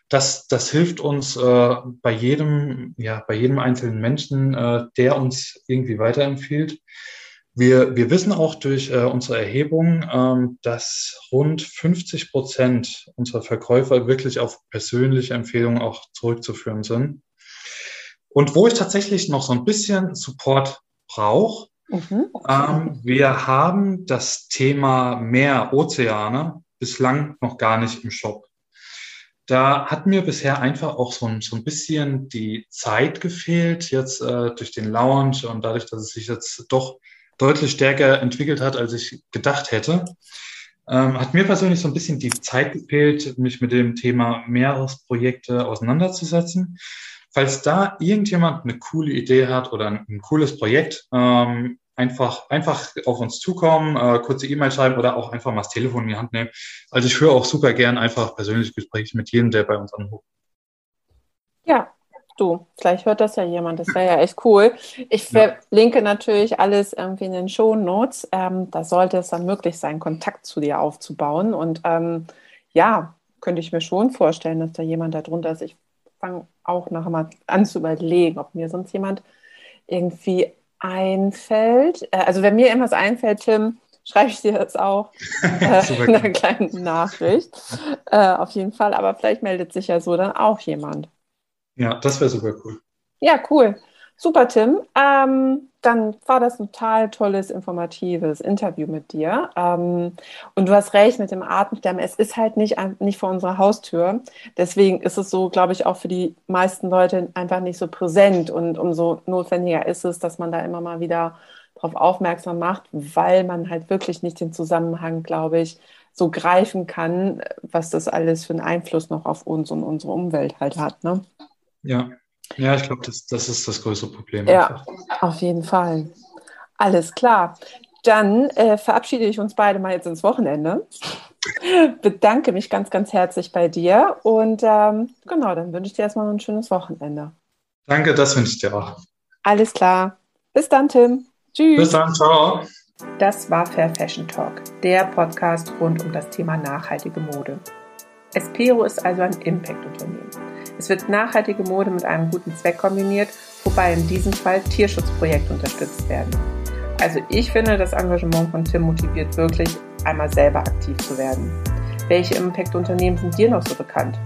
Das, das hilft uns äh, bei jedem, ja, bei jedem einzelnen Menschen, äh, der uns irgendwie weiterempfiehlt. Wir, wir wissen auch durch äh, unsere Erhebung, ähm, dass rund 50 Prozent unserer Verkäufer wirklich auf persönliche Empfehlungen auch zurückzuführen sind. Und wo ich tatsächlich noch so ein bisschen Support brauche, mhm, ähm, wir haben das Thema Meer, Ozeane bislang noch gar nicht im Shop. Da hat mir bisher einfach auch so ein, so ein bisschen die Zeit gefehlt, jetzt äh, durch den Lounge und dadurch, dass es sich jetzt doch deutlich stärker entwickelt hat, als ich gedacht hätte. Ähm, hat mir persönlich so ein bisschen die Zeit gefehlt, mich mit dem Thema Meeresprojekte auseinanderzusetzen. Falls da irgendjemand eine coole Idee hat oder ein, ein cooles Projekt, ähm, einfach, einfach auf uns zukommen, äh, kurze E-Mail schreiben oder auch einfach mal das Telefon in die Hand nehmen. Also ich höre auch super gern einfach persönliche Gespräche mit jedem, der bei uns anruft. Ja, Du, vielleicht hört das ja jemand, das wäre ja echt cool. Ich verlinke ja. natürlich alles irgendwie in den Show Notes. Ähm, da sollte es dann möglich sein, Kontakt zu dir aufzubauen. Und ähm, ja, könnte ich mir schon vorstellen, dass da jemand darunter ist. Ich fange auch nachher mal an zu überlegen, ob mir sonst jemand irgendwie einfällt. Äh, also wenn mir irgendwas einfällt, Tim, schreibe ich dir das auch äh, in einer kleinen Nachricht. Äh, auf jeden Fall. Aber vielleicht meldet sich ja so dann auch jemand. Ja, das wäre super cool. Ja, cool. Super, Tim. Ähm, dann war das ein total tolles, informatives Interview mit dir. Ähm, und du hast recht mit dem Atemsterben. Es ist halt nicht, nicht vor unserer Haustür. Deswegen ist es so, glaube ich, auch für die meisten Leute einfach nicht so präsent. Und umso notwendiger ist es, dass man da immer mal wieder darauf aufmerksam macht, weil man halt wirklich nicht den Zusammenhang, glaube ich, so greifen kann, was das alles für einen Einfluss noch auf uns und unsere Umwelt halt hat. Ne? Ja, ja ich glaube, das, das ist das größte Problem. Ja, einfach. auf jeden Fall. Alles klar. Dann äh, verabschiede ich uns beide mal jetzt ins Wochenende. Bedanke mich ganz, ganz herzlich bei dir und ähm, genau, dann wünsche ich dir erstmal noch ein schönes Wochenende. Danke, das wünsche ich dir auch. Alles klar. Bis dann, Tim. Tschüss. Bis dann, ciao. Das war Fair Fashion Talk, der Podcast rund um das Thema nachhaltige Mode. Espero ist also ein Impact-Unternehmen. Es wird nachhaltige Mode mit einem guten Zweck kombiniert, wobei in diesem Fall Tierschutzprojekte unterstützt werden. Also ich finde, das Engagement von Tim motiviert wirklich, einmal selber aktiv zu werden. Welche Impact-Unternehmen sind dir noch so bekannt?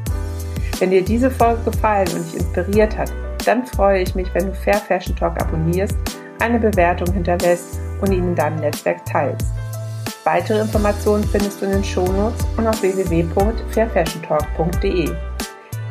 Wenn dir diese Folge gefallen und dich inspiriert hat, dann freue ich mich, wenn du Fair Fashion Talk abonnierst, eine Bewertung hinterlässt und ihn in deinem Netzwerk teilst. Weitere Informationen findest du in den Shownotes und auf www.fairfashiontalk.de.